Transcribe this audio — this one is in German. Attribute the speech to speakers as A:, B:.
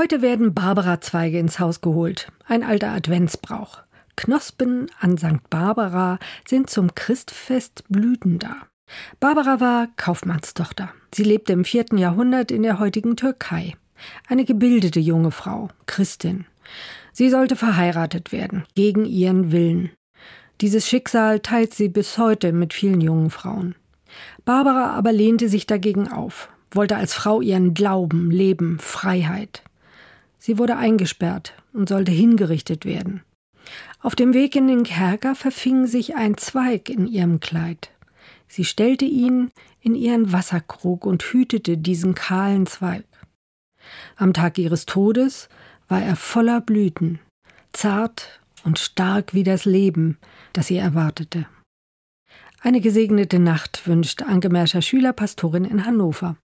A: Heute werden Barbara-Zweige ins Haus geholt, ein alter Adventsbrauch. Knospen an St. Barbara sind zum Christfest Blüten da. Barbara war Kaufmannstochter. Sie lebte im vierten Jahrhundert in der heutigen Türkei. Eine gebildete junge Frau, Christin. Sie sollte verheiratet werden, gegen ihren Willen. Dieses Schicksal teilt sie bis heute mit vielen jungen Frauen. Barbara aber lehnte sich dagegen auf, wollte als Frau ihren Glauben, Leben, Freiheit. Sie wurde eingesperrt und sollte hingerichtet werden. Auf dem Weg in den Kerker verfing sich ein Zweig in ihrem Kleid. Sie stellte ihn in ihren Wasserkrug und hütete diesen kahlen Zweig. Am Tag ihres Todes war er voller Blüten, zart und stark wie das Leben, das sie erwartete. Eine gesegnete Nacht wünscht Anke Merscher Schülerpastorin in Hannover.